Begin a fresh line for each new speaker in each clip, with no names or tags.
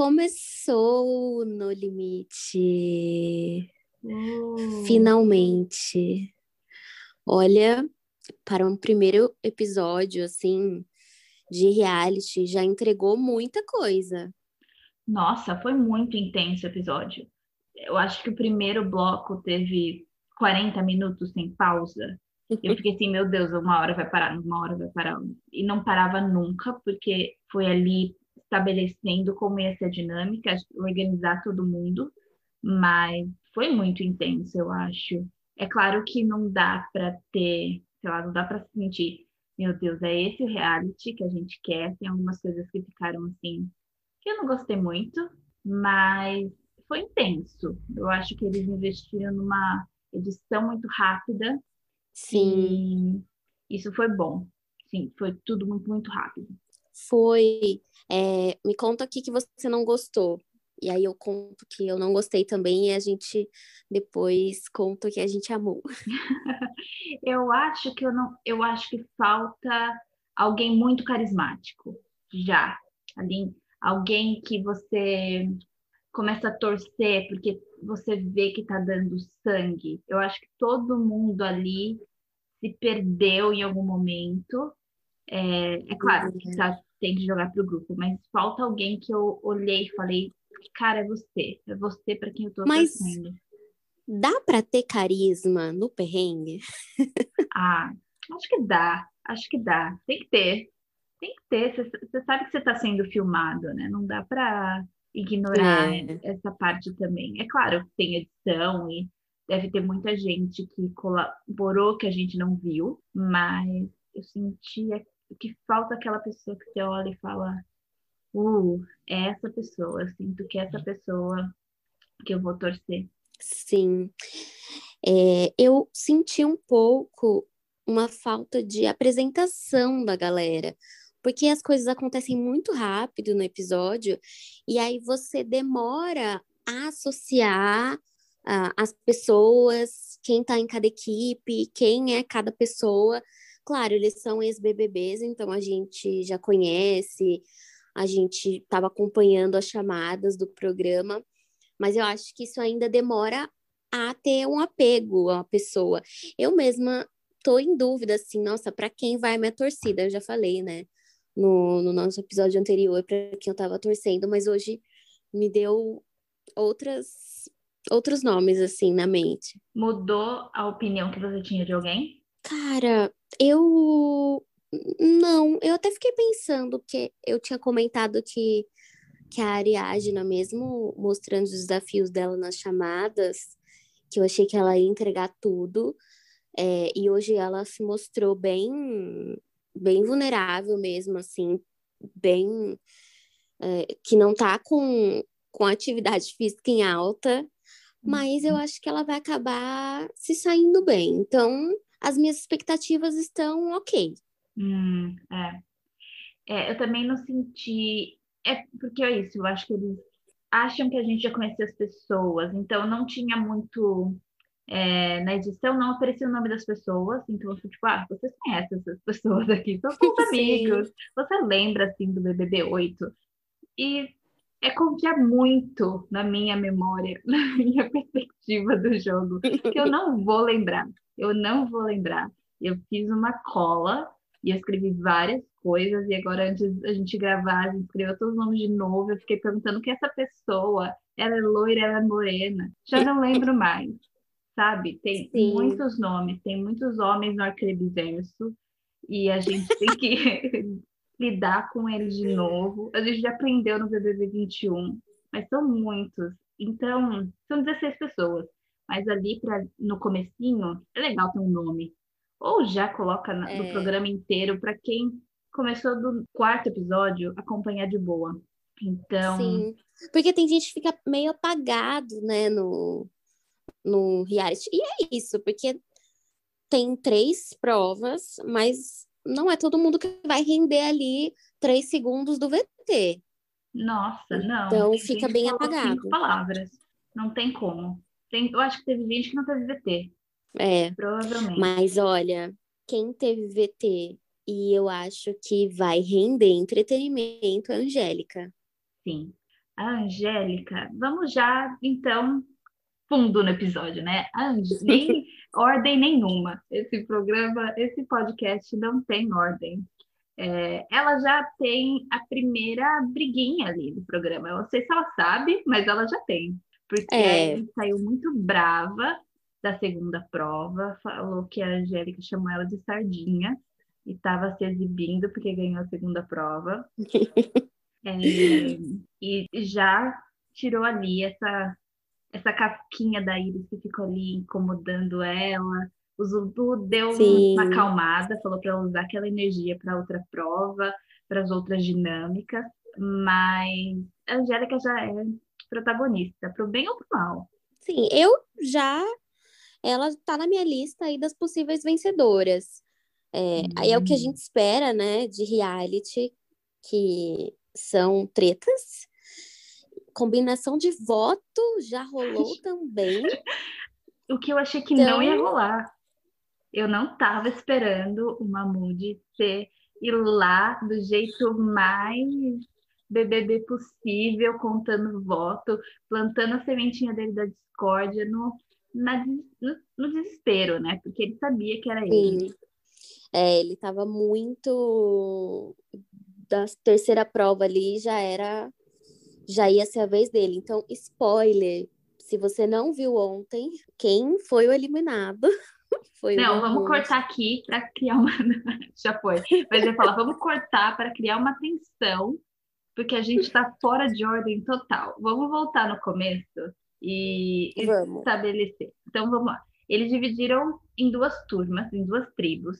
Começou no limite. Uh. Finalmente. Olha, para um primeiro episódio, assim, de reality, já entregou muita coisa.
Nossa, foi muito intenso o episódio. Eu acho que o primeiro bloco teve 40 minutos sem pausa. Eu fiquei assim, meu Deus, uma hora vai parar, uma hora vai parar. E não parava nunca, porque foi ali estabelecendo como ia ser a dinâmica, organizar todo mundo, mas foi muito intenso, eu acho. É claro que não dá para ter, sei lá, não dá para sentir, meu Deus, é esse o reality que a gente quer. Tem algumas coisas que ficaram assim, que eu não gostei muito, mas foi intenso. Eu acho que eles investiram numa edição muito rápida.
Sim.
isso foi bom. Sim, foi tudo muito, muito rápido.
Foi. É, me conta o que, que você não gostou. E aí eu conto que eu não gostei também e a gente depois conta que a gente amou.
eu acho que eu não, eu acho que falta alguém muito carismático, já. Alguém, alguém que você começa a torcer porque você vê que tá dando sangue. Eu acho que todo mundo ali se perdeu em algum momento. É, é claro que tá, tem que jogar pro grupo, mas falta alguém que eu olhei e falei, cara, é você. É você para quem eu tô Mas torcendo.
dá para ter carisma no perrengue?
ah, acho que dá. Acho que dá. Tem que ter. Tem que ter. Você sabe que você está sendo filmado, né? Não dá para ignorar é. essa parte também. É claro que tem edição e deve ter muita gente que colaborou que a gente não viu, mas eu sentia que falta aquela pessoa que você olha e fala: uh, é essa pessoa, eu sinto que é essa pessoa que eu vou torcer.
Sim. É, eu senti um pouco uma falta de apresentação da galera, porque as coisas acontecem muito rápido no episódio, e aí você demora a associar uh, as pessoas, quem tá em cada equipe, quem é cada pessoa. Claro, eles são ex-BBBs, então a gente já conhece, a gente estava acompanhando as chamadas do programa, mas eu acho que isso ainda demora a ter um apego à pessoa. Eu mesma tô em dúvida, assim, nossa, para quem vai minha torcida? Eu já falei, né, no, no nosso episódio anterior, para quem eu tava torcendo, mas hoje me deu outras outros nomes, assim, na mente.
Mudou a opinião que você tinha de alguém?
Cara, eu não, eu até fiquei pensando, porque eu tinha comentado que, que a Ariadna, mesmo mostrando os desafios dela nas chamadas, que eu achei que ela ia entregar tudo, é, e hoje ela se mostrou bem, bem vulnerável mesmo, assim, bem. É, que não tá com, com atividade física em alta, mas eu uhum. acho que ela vai acabar se saindo bem. Então, as minhas expectativas estão ok.
Hum, é. é. Eu também não senti. É porque é isso, eu acho que eles acham que a gente já conhecia as pessoas, então não tinha muito. É, na edição não aparecia o nome das pessoas, então eu fui tipo, ah, vocês conhecem essas pessoas aqui, são seus amigos, você lembra assim do BBB 8? E é confiar muito na minha memória, na minha perspectiva do jogo, que eu não vou lembrar, eu não vou lembrar. Eu fiz uma cola e eu escrevi várias coisas, e agora, antes da gente gravar, a gente escreveu todos os nomes de novo. Eu fiquei perguntando que essa pessoa, ela é loira, ela é morena. Já não lembro mais, sabe? Tem Sim. muitos nomes, tem muitos homens no arcrebiverso, e a gente tem que lidar com eles de novo. A gente já aprendeu no BBB 21, mas são muitos. Então, são 16 pessoas. Mas ali pra, no comecinho, é legal ter um nome ou já coloca no é. programa inteiro para quem começou do quarto episódio acompanhar de boa. Então.
Sim. Porque tem gente que fica meio apagado, né, no, no reality. E é isso, porque tem três provas, mas não é todo mundo que vai render ali três segundos do VT.
Nossa, não.
Então fica bem apagado.
Palavras. Não tem como. Tem, eu acho que teve gente que não teve VT.
É.
Provavelmente.
Mas olha, quem teve VT e eu acho que vai render entretenimento é a Angélica.
Sim. a Angélica, vamos já, então, fundo no episódio, né? nem ordem nenhuma. Esse programa, esse podcast não tem ordem. É, ela já tem a primeira briguinha ali do programa. Eu não sei se ela sabe, mas ela já tem. Porque é. ela saiu muito brava da segunda prova, falou que a Angélica chamou ela de sardinha e estava se exibindo porque ganhou a segunda prova. é, e já tirou ali essa, essa casquinha da Iris que ficou ali incomodando ela. O Zulu deu Sim. uma acalmada, falou para ela usar aquela energia para outra prova, para as outras dinâmicas, mas a Angélica já é protagonista, para o bem ou para o mal.
Sim, eu já. Ela está na minha lista aí das possíveis vencedoras. É, Aí é o que a hum. gente espera, né, de reality, que são tretas. Combinação de voto já rolou também.
O que eu achei que então... não ia então rolar. Eu não estava esperando o Mahmoud ser ir lá do jeito mais BBB possível, contando voto, plantando a sementinha dele da discórdia no, na, no, no, desespero, né? Porque ele sabia que era Sim. ele.
É, ele estava muito da terceira prova ali já era já ia ser a vez dele. Então, spoiler, se você não viu ontem, quem foi o eliminado?
foi não, o vamos cortar aqui para criar uma já foi. Mas eu falar, vamos cortar para criar uma tensão, porque a gente está fora de ordem total. Vamos voltar no começo e vamos. estabelecer. Então, vamos lá. Eles dividiram em duas turmas, em duas tribos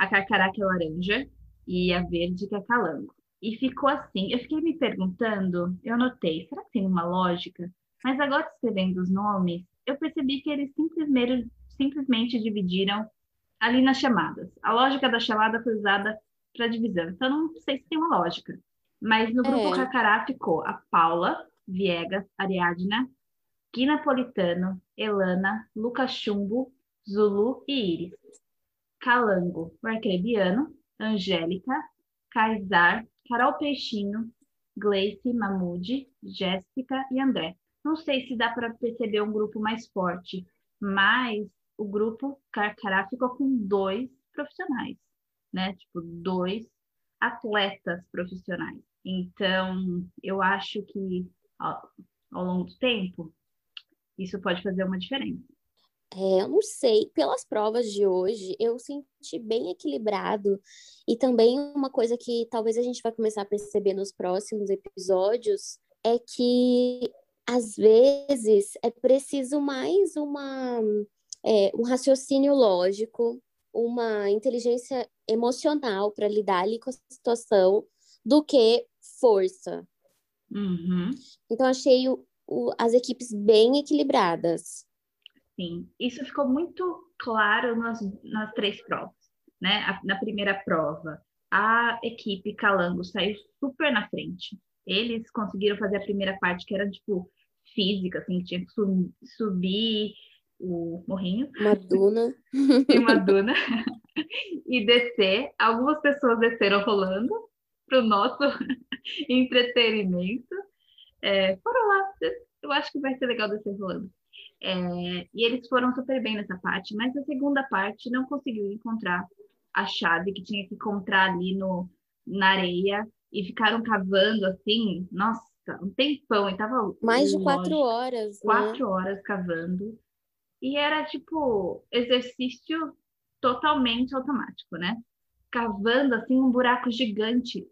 a carcará que é laranja e a verde que é calango. E ficou assim. Eu fiquei me perguntando, eu notei, será que tem uma lógica? Mas agora escrevendo os nomes, eu percebi que eles simplesmente, simplesmente dividiram ali nas chamadas. A lógica da chamada foi usada para divisão. Então, não sei se tem uma lógica. Mas no grupo é. Carcará ficou a Paula, Viegas, Ariadna, Gui Napolitano, Elana, Lucas Chumbo, Zulu e Iris. Calango, o arcrebiano, Angélica, Kaysar, Carol Peixinho, Gleice, Mamude, Jéssica e André. Não sei se dá para perceber um grupo mais forte, mas o grupo Carcará ficou com dois profissionais, né? Tipo, dois atletas profissionais. Então, eu acho que ao, ao longo do tempo, isso pode fazer uma diferença.
É, eu não sei, pelas provas de hoje, eu senti bem equilibrado. E também uma coisa que talvez a gente vai começar a perceber nos próximos episódios é que às vezes é preciso mais uma, é, um raciocínio lógico, uma inteligência emocional para lidar ali com a situação do que força.
Uhum.
Então, achei o, o, as equipes bem equilibradas.
Sim, isso ficou muito claro nas, nas três provas, né? A, na primeira prova, a equipe Calango saiu super na frente. Eles conseguiram fazer a primeira parte que era tipo física, assim, tinha que sub, subir o morrinho.
Uma duna.
e uma duna. e descer. Algumas pessoas desceram rolando para o nosso entretenimento. É, foram lá. Eu acho que vai ser legal descer rolando. É, e eles foram super bem nessa parte, mas a segunda parte não conseguiu encontrar a chave que tinha que encontrar ali no, na areia e ficaram cavando assim, nossa, um tempão, e tava
mais de quatro horas,
né? quatro né? horas cavando e era tipo exercício totalmente automático, né? Cavando assim um buraco gigante.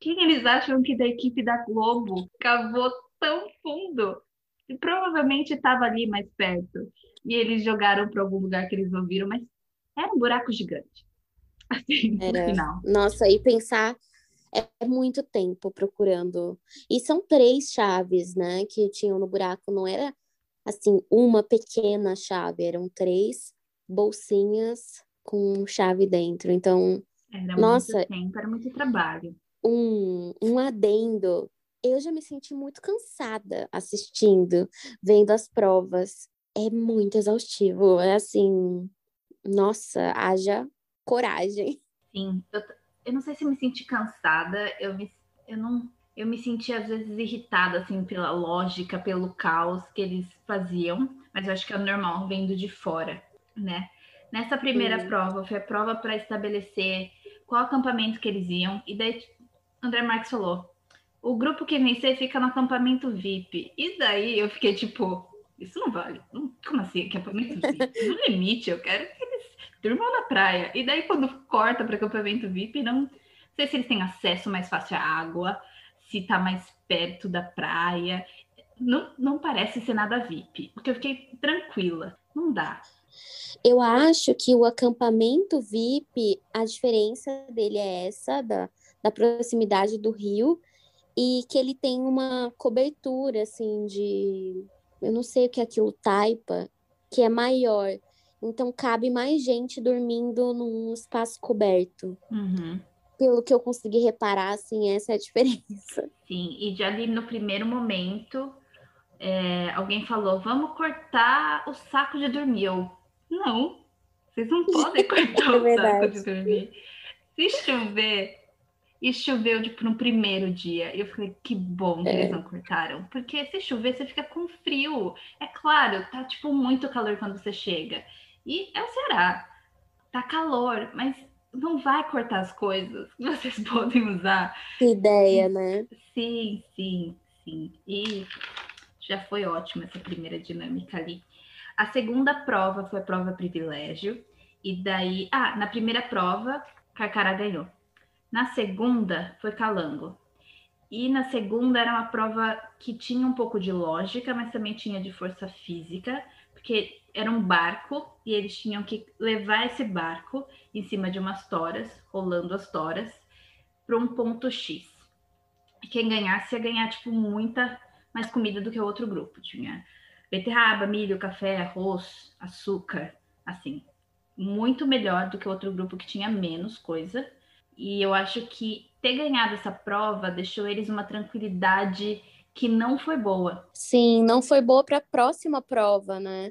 Quem eles acham que da equipe da Globo cavou tão fundo? e provavelmente estava ali mais perto. E eles jogaram para algum lugar que eles ouviram, mas era um buraco gigante. Assim, era. no final.
Nossa, e pensar é muito tempo procurando. E são três chaves, né, que tinham no buraco, não era assim uma pequena chave, eram três bolsinhas com chave dentro. Então,
era nossa, muito tempo, era muito trabalho.
Um, um adendo eu já me senti muito cansada assistindo, vendo as provas. É muito exaustivo. É assim, nossa, haja coragem.
Sim, eu, eu não sei se me senti cansada, eu, me, eu não. eu me sentia às vezes irritada assim pela lógica, pelo caos que eles faziam, mas eu acho que é normal vendo de fora, né? Nessa primeira Sim. prova, foi a prova para estabelecer qual acampamento que eles iam, e daí André Marques falou: o grupo que vencer fica no acampamento VIP. E daí eu fiquei tipo, isso não vale. Como assim? Acampamento VIP? No limite, eu quero que eles durmam na praia. E daí, quando corta para acampamento VIP, não sei se eles têm acesso mais fácil à água, se tá mais perto da praia. Não, não parece ser nada VIP, porque eu fiquei tranquila. Não dá.
Eu acho que o acampamento VIP, a diferença dele é essa, da, da proximidade do rio, e que ele tem uma cobertura, assim, de. Eu não sei o que é aquilo, taipa, que é maior. Então cabe mais gente dormindo num espaço coberto.
Uhum
pelo que eu consegui reparar, assim, essa é a diferença.
Sim, e já ali no primeiro momento, é, alguém falou: vamos cortar o saco de dormir. Eu, não, vocês não podem cortar é o saco de dormir. Se chover, e choveu tipo, no primeiro dia. E eu falei, que bom que é. eles não cortaram. Porque se chover, você fica com frio. É claro, tá tipo muito calor quando você chega. E é o Ceará. Tá calor, mas não vai cortar as coisas que vocês podem usar.
Que ideia, né?
Sim, sim, sim. E já foi ótima essa primeira dinâmica ali. A segunda prova foi a prova privilégio. E daí, ah, na primeira prova, Carcará ganhou. Na segunda, foi Calango. E na segunda era uma prova que tinha um pouco de lógica, mas também tinha de força física, porque era um barco e eles tinham que levar esse barco em cima de umas toras, rolando as toras, para um ponto X. E quem ganhasse ia ganhar, tipo, muita mais comida do que o outro grupo. Tinha beterraba, milho, café, arroz, açúcar, assim. Muito melhor do que o outro grupo que tinha menos coisa. E eu acho que ter ganhado essa prova deixou eles uma tranquilidade que não foi boa.
Sim, não foi boa para a próxima prova, né?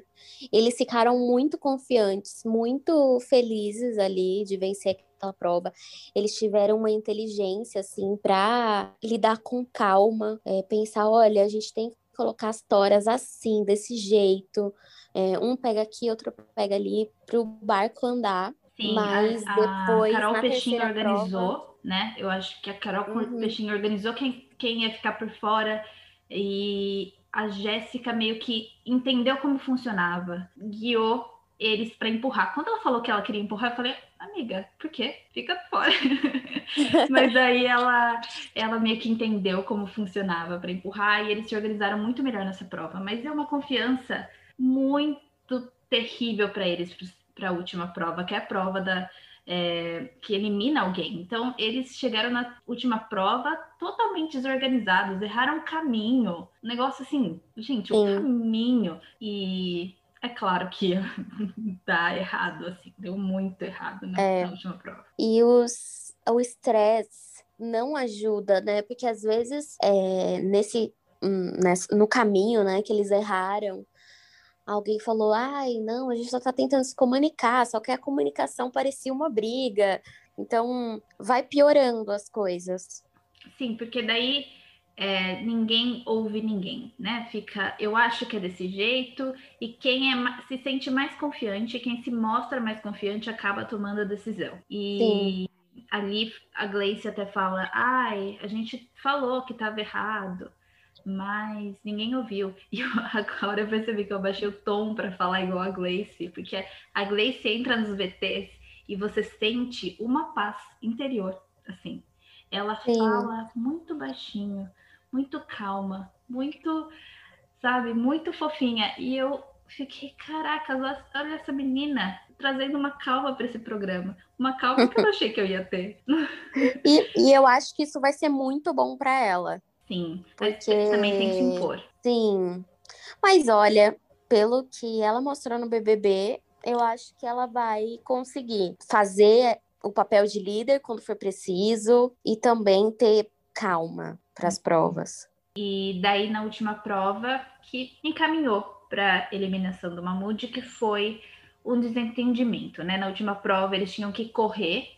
Eles ficaram muito confiantes, muito felizes ali de vencer aquela prova. Eles tiveram uma inteligência assim para lidar com calma, é, pensar, olha, a gente tem que colocar as toras assim, desse jeito. É, um pega aqui, outro pega ali, para o barco andar.
Sim, mas a, depois. A Carol Peixinho organizou, prova... né? Eu acho que a Carol uhum. Peixinho organizou quem, quem ia ficar por fora e a Jéssica meio que entendeu como funcionava, guiou eles para empurrar. Quando ela falou que ela queria empurrar, eu falei, amiga, por quê? Fica fora. Mas aí ela, ela meio que entendeu como funcionava para empurrar e eles se organizaram muito melhor nessa prova. Mas é uma confiança muito terrível para eles para a última prova, que é a prova da é, que elimina alguém. Então, eles chegaram na última prova totalmente desorganizados, erraram o caminho. Um negócio assim, gente, o caminho. E é claro que dá errado, assim, deu muito errado na, é. na última prova.
E os, o estresse não ajuda, né? Porque às vezes é, nesse, hum, nesse, no caminho, né, que eles erraram, alguém falou: ai, não, a gente só está tentando se comunicar, só que a comunicação parecia uma briga. Então, vai piorando as coisas.
Sim, porque daí é, ninguém ouve ninguém, né? Fica, eu acho que é desse jeito, e quem é, se sente mais confiante, quem se mostra mais confiante, acaba tomando a decisão. E Sim. ali a Gleice até fala: ai, a gente falou que estava errado mas ninguém ouviu. E eu, agora eu percebi que eu baixei o tom para falar igual a Gleice, porque a Gleice entra nos VTs e você sente uma paz interior, assim. Ela Sim. fala muito baixinho, muito calma, muito, sabe, muito fofinha. E eu fiquei, caraca, olha essa menina trazendo uma calma para esse programa. Uma calma que eu não achei que eu ia ter.
e, e eu acho que isso vai ser muito bom para ela.
Sim, porque também tem que se impor.
Sim. Mas olha, pelo que ela mostrou no BBB, eu acho que ela vai conseguir fazer o papel de líder quando for preciso e também ter calma para as provas.
E daí na última prova que encaminhou para eliminação do Mamute, que foi um desentendimento, né? Na última prova eles tinham que correr,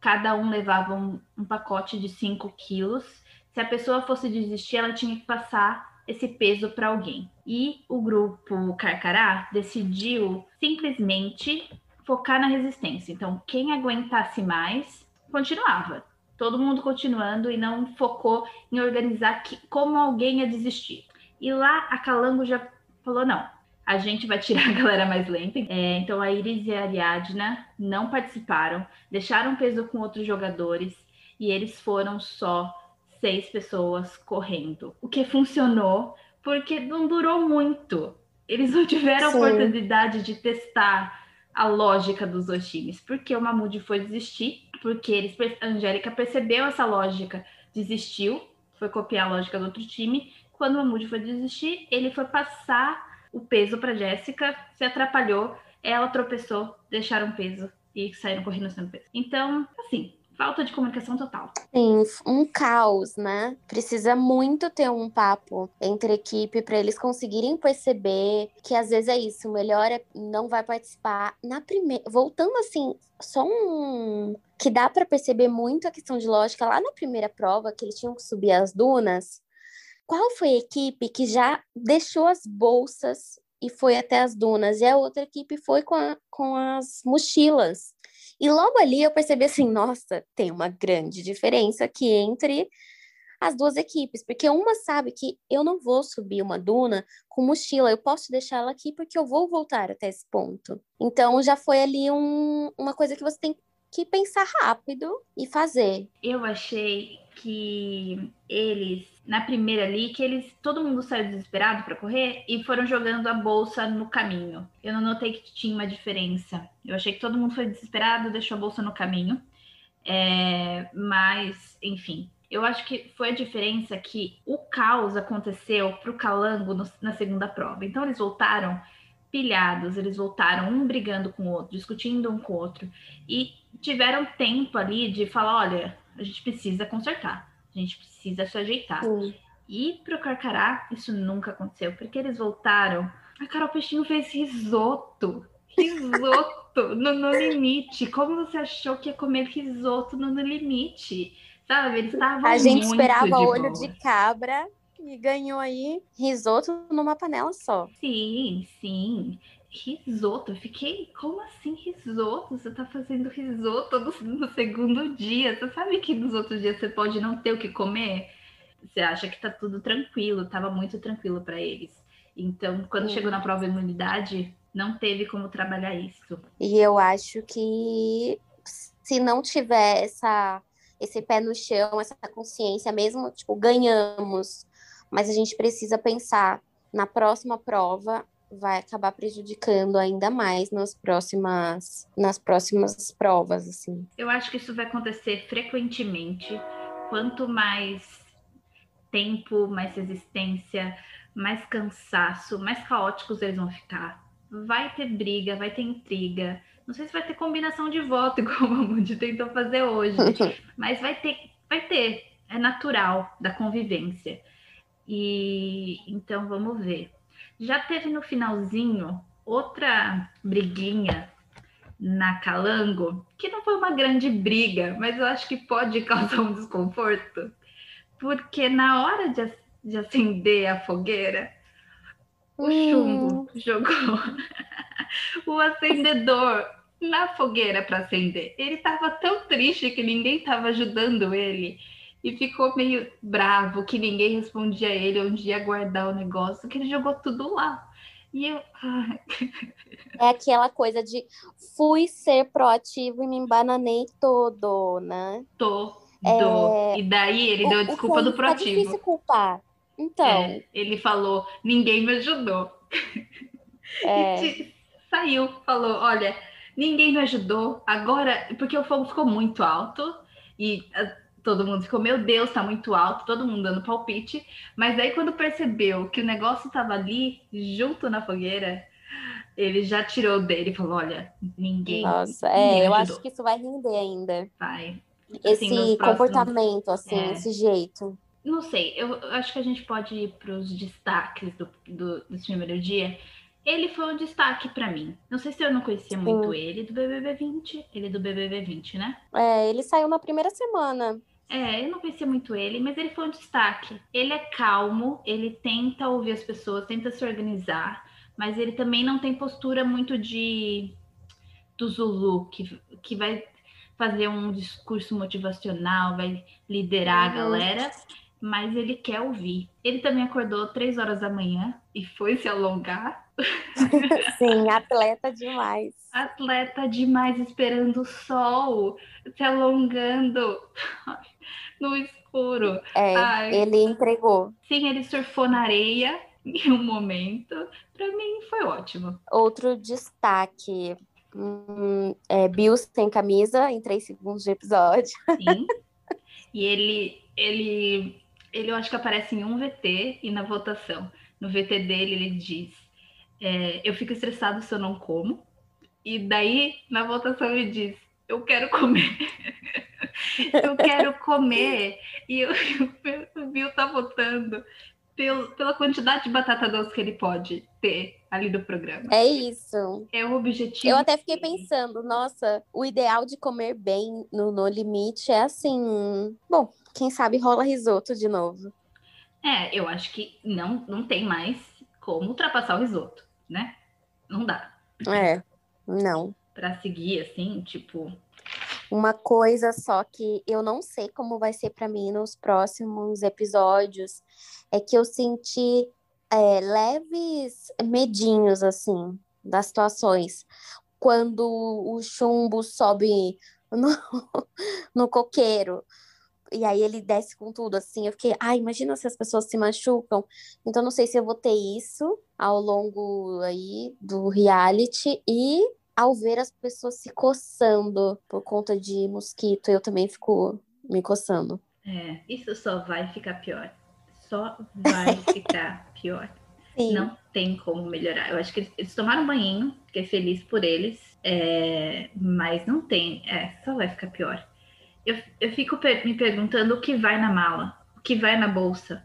cada um levava um, um pacote de 5 quilos se a pessoa fosse desistir, ela tinha que passar esse peso para alguém. E o grupo Carcará decidiu simplesmente focar na resistência. Então, quem aguentasse mais continuava. Todo mundo continuando e não focou em organizar que, como alguém ia desistir. E lá a Calango já falou: não, a gente vai tirar a galera mais lenta. É, então a Iris e a Ariadna não participaram, deixaram peso com outros jogadores e eles foram só seis pessoas correndo. O que funcionou porque não durou muito. Eles não tiveram Sim. oportunidade de testar a lógica dos dois times, porque o Mahmoud foi desistir, porque eles, a Angélica percebeu essa lógica, desistiu, foi copiar a lógica do outro time. Quando o Mahmoud foi desistir, ele foi passar o peso para Jéssica, se atrapalhou, ela tropeçou, deixaram peso e saíram correndo sem peso. Então, assim, falta de comunicação total.
Sim, um caos, né? Precisa muito ter um papo entre equipe para eles conseguirem perceber que às vezes é isso, o melhor é não vai participar na primeira, voltando assim, só um que dá para perceber muito a questão de lógica lá na primeira prova que eles tinham que subir as dunas. Qual foi a equipe que já deixou as bolsas e foi até as dunas, e a outra equipe foi com, a, com as mochilas. E logo ali eu percebi assim, nossa, tem uma grande diferença aqui entre as duas equipes, porque uma sabe que eu não vou subir uma duna com mochila, eu posso deixar ela aqui porque eu vou voltar até esse ponto. Então já foi ali um, uma coisa que você tem que pensar rápido e fazer.
Eu achei que eles na primeira ali que eles todo mundo saiu desesperado para correr e foram jogando a bolsa no caminho. Eu não notei que tinha uma diferença. Eu achei que todo mundo foi desesperado, deixou a bolsa no caminho. É, mas, enfim, eu acho que foi a diferença que o caos aconteceu para o Calango no, na segunda prova. Então eles voltaram pilhados, eles voltaram um brigando com o outro, discutindo um com o outro e tiveram tempo ali de falar, olha, a gente precisa consertar a gente precisa se ajeitar. Sim. E pro Carcará, isso nunca aconteceu, porque eles voltaram. A Carol Peixinho fez risoto. Risoto no, no limite. Como você achou que ia comer risoto no, no limite? Sabe? Eles estavam
A gente esperava olho boa. de cabra e ganhou aí risoto numa panela só.
Sim, sim risoto. Eu fiquei, como assim risoto? Você tá fazendo risoto no, no, segundo dia. Você sabe que nos outros dias você pode não ter o que comer? Você acha que tá tudo tranquilo, tava muito tranquilo para eles. Então, quando chegou na prova de imunidade, não teve como trabalhar isso.
E eu acho que se não tiver essa, esse pé no chão, essa consciência, mesmo, tipo, ganhamos, mas a gente precisa pensar na próxima prova vai acabar prejudicando ainda mais nas próximas nas próximas provas assim.
Eu acho que isso vai acontecer frequentemente. Quanto mais tempo, mais resistência, mais cansaço, mais caóticos eles vão ficar. Vai ter briga, vai ter intriga. Não sei se vai ter combinação de voto, igual o Mundi tentou fazer hoje, mas vai ter, vai ter. É natural da convivência. E então vamos ver. Já teve no finalzinho outra briguinha na Calango, que não foi uma grande briga, mas eu acho que pode causar um desconforto, porque na hora de, de acender a fogueira, o hum. chumbo jogou o acendedor na fogueira para acender. Ele estava tão triste que ninguém estava ajudando ele e ficou meio bravo que ninguém respondia a ele onde ia guardar o negócio, que ele jogou tudo lá. E eu.
é aquela coisa de fui ser proativo e me embananei todo, né?
Tô. É... E daí ele o, deu a desculpa do tá proativo. É
difícil culpar. Então. É,
ele falou: ninguém me ajudou. É. E saiu, falou: olha, ninguém me ajudou. Agora, porque o fogo ficou muito alto e todo mundo ficou, meu Deus, tá muito alto, todo mundo dando palpite. Mas aí, quando percebeu que o negócio tava ali, junto na fogueira, ele já tirou dele e falou: Olha, ninguém.
Nossa, ninguém é, eu acho que isso vai render ainda.
Vai.
Assim, esse comportamento, assim, é. esse jeito.
Não sei, eu acho que a gente pode ir para os destaques do, do, desse primeiro dia. Ele foi um destaque para mim. Não sei se eu não conhecia Sim. muito ele do BBB 20. Ele é do BBB 20, né?
É, ele saiu na primeira semana.
É, eu não conhecia muito ele, mas ele foi um destaque. Ele é calmo, ele tenta ouvir as pessoas, tenta se organizar, mas ele também não tem postura muito de do Zulu, que, que vai fazer um discurso motivacional, vai liderar uhum. a galera, mas ele quer ouvir. Ele também acordou três horas da manhã e foi se alongar.
Sim, atleta demais.
Atleta demais, esperando o sol, se alongando no escuro.
É, Ai. ele entregou.
Sim, ele surfou na areia em um momento. Para mim foi ótimo.
Outro destaque. Hum, é, Bill sem camisa em três segundos de episódio.
Sim. E ele, ele, ele eu acho que aparece em um VT e na votação. No VT dele ele diz: é, Eu fico estressado se eu não como. E daí na votação ele diz: Eu quero comer. eu quero comer. E eu, o Bill tá votando pelo, pela quantidade de batata doce que ele pode ter ali do programa.
É isso.
É o objetivo.
Eu até fiquei pensando, nossa, o ideal de comer bem no No Limite é assim. Bom, quem sabe rola risoto de novo.
É, eu acho que não, não tem mais como ultrapassar o risoto, né? Não dá.
É, não.
Pra seguir assim, tipo,
uma coisa só que eu não sei como vai ser para mim nos próximos episódios é que eu senti é, leves medinhos, assim, das situações. Quando o chumbo sobe no, no coqueiro, e aí ele desce com tudo, assim. Eu fiquei, ah, imagina se as pessoas se machucam. Então, não sei se eu vou ter isso ao longo aí do reality. E ao ver as pessoas se coçando por conta de mosquito, eu também fico me coçando.
É, isso só vai ficar pior. Só vai ficar pior. Sim. Não tem como melhorar. Eu acho que eles, eles tomaram um banho, fiquei feliz por eles, é, mas não tem. É, só vai ficar pior. Eu, eu fico me perguntando o que vai na mala, o que vai na bolsa.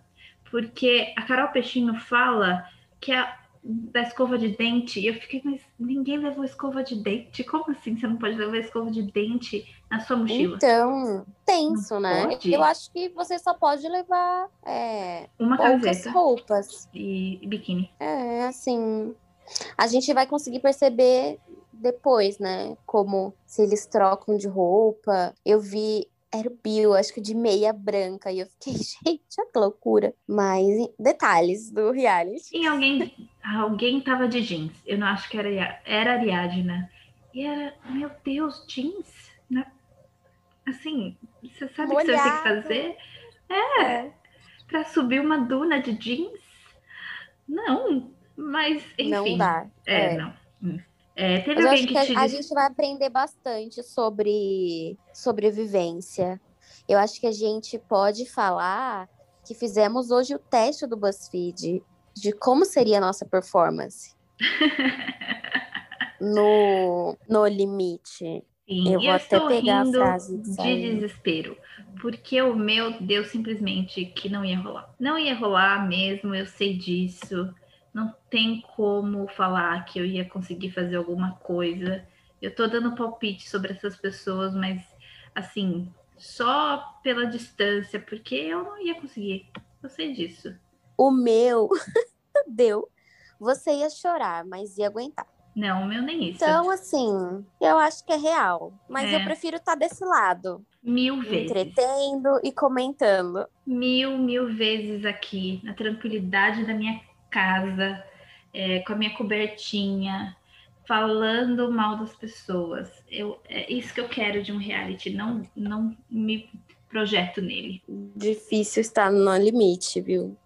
Porque a Carol Peixinho fala que a, da escova de dente. E eu fiquei, mas ninguém levou escova de dente? Como assim você não pode levar escova de dente na sua mochila?
Então, tenso, não né? Pode? Eu acho que você só pode levar é,
uma camiseta
roupas
e, e biquíni.
É, assim, a gente vai conseguir perceber depois, né? Como se eles trocam de roupa. Eu vi era o Bill, acho que de meia branca. E eu fiquei, gente, que loucura. Mas detalhes do reality.
E alguém, alguém tava de jeans. Eu não acho que era, era Ariadna. E era, meu Deus, jeans? Né? Assim, você sabe o que você vai ter que fazer? É, é, pra subir uma duna de jeans? Não, mas enfim.
Não dá.
É, é. não. Hum. É, teve Mas alguém
que, que a, a gente vai aprender bastante sobre sobrevivência. Eu acho que a gente pode falar que fizemos hoje o teste do BuzzFeed de como seria a nossa performance no, no limite.
Sim, eu vou eu até pegar a frase de desespero, porque o meu deu simplesmente que não ia rolar. Não ia rolar mesmo, eu sei disso não tem como falar que eu ia conseguir fazer alguma coisa. Eu tô dando palpite sobre essas pessoas, mas assim, só pela distância, porque eu não ia conseguir. Eu sei disso.
O meu deu. Você ia chorar, mas ia aguentar.
Não, o meu nem isso.
Então, assim, eu acho que é real. Mas é. eu prefiro estar tá desse lado.
Mil vezes.
Entretendo e comentando.
Mil, mil vezes aqui, na tranquilidade da minha casa, é, com a minha cobertinha, falando mal das pessoas. Eu, é isso que eu quero de um reality, não, não me projeto nele.
Difícil estar no limite, viu?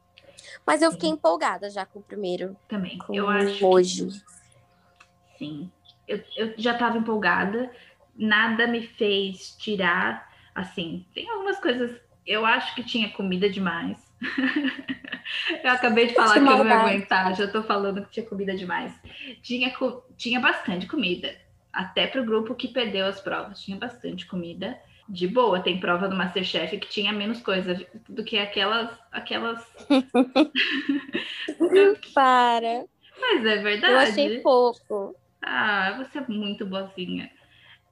Mas eu fiquei Sim. empolgada já com o primeiro.
Também. eu acho.
Hoje.
Que... Sim. Eu, eu já estava empolgada, nada me fez tirar. Assim, tem algumas coisas. Eu acho que tinha comida demais eu acabei de falar que, que eu não ia aguentar, já tô falando que tinha comida demais. Tinha, tinha bastante comida. Até pro grupo que perdeu as provas, tinha bastante comida. De boa, tem prova do Masterchef que tinha menos coisa do que aquelas. aquelas...
Para.
Mas é verdade.
Eu achei pouco.
Ah, você é muito boazinha.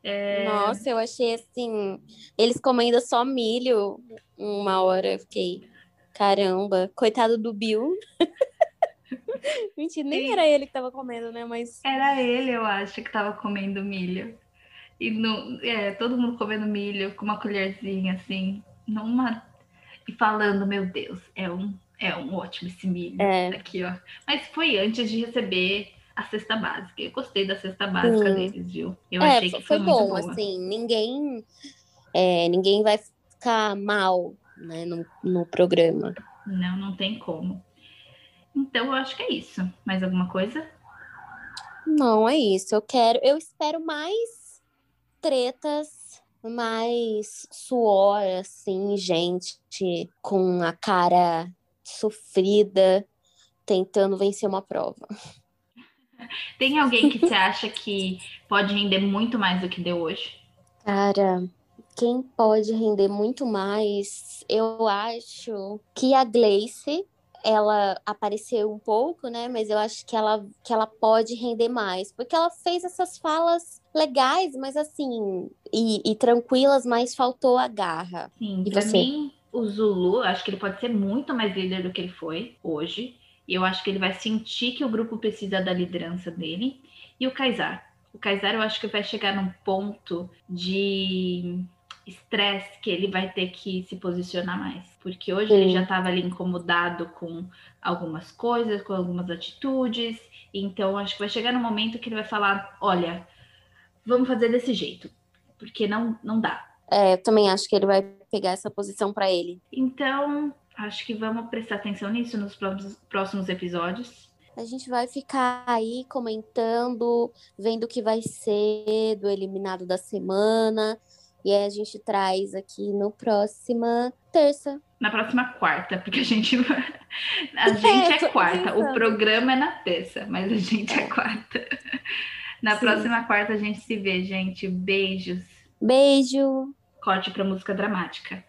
É...
Nossa, eu achei assim. Eles comendo só milho uma hora. Eu fiquei, caramba, coitado do Bill. Mentira, nem
Sim.
era ele que tava comendo, né? Mas.
Era ele, eu acho, que tava comendo milho. E no, é, todo mundo comendo milho com uma colherzinha, assim, numa. E falando, meu Deus, é um, é um ótimo esse milho
É.
aqui, ó. Mas foi antes de receber a cesta básica. Eu gostei da cesta básica
Sim.
deles, viu? Eu
é,
achei que
foi
foi,
bom, assim. Ninguém. é, ninguém vai ficar mal, né, no, no programa.
Não, não tem como. Então, eu acho que é isso. Mais alguma coisa?
Não, é isso. Eu quero. Eu espero mais tretas, mais suor, assim, gente com a cara sofrida, tentando vencer uma prova.
Tem alguém que você acha que pode render muito mais do que deu hoje?
Cara, quem pode render muito mais, eu acho que a Gleice, ela apareceu um pouco, né? Mas eu acho que ela, que ela pode render mais, porque ela fez essas falas legais, mas assim, e, e tranquilas, mas faltou a garra.
Sim,
E
pra
você?
mim, o Zulu, acho que ele pode ser muito mais líder do que ele foi hoje. E eu acho que ele vai sentir que o grupo precisa da liderança dele. E o Kaysar. O Kaysar, eu acho que vai chegar num ponto de estresse que ele vai ter que se posicionar mais. Porque hoje ele
Sim.
já estava ali incomodado com algumas coisas, com algumas atitudes. Então, acho que vai chegar num momento que ele vai falar: olha, vamos fazer desse jeito. Porque não, não dá.
É, eu também acho que ele vai pegar essa posição pra ele.
Então, acho que vamos prestar atenção nisso nos próximos, próximos episódios.
A gente vai ficar aí comentando, vendo o que vai ser do eliminado da semana. E aí a gente traz aqui no próxima terça.
Na próxima quarta, porque a gente a gente é
tô
quarta. O
pensando.
programa é na terça, mas a gente é quarta. Na
Sim.
próxima quarta a gente se vê, gente. Beijos.
Beijo!
Corte para música dramática.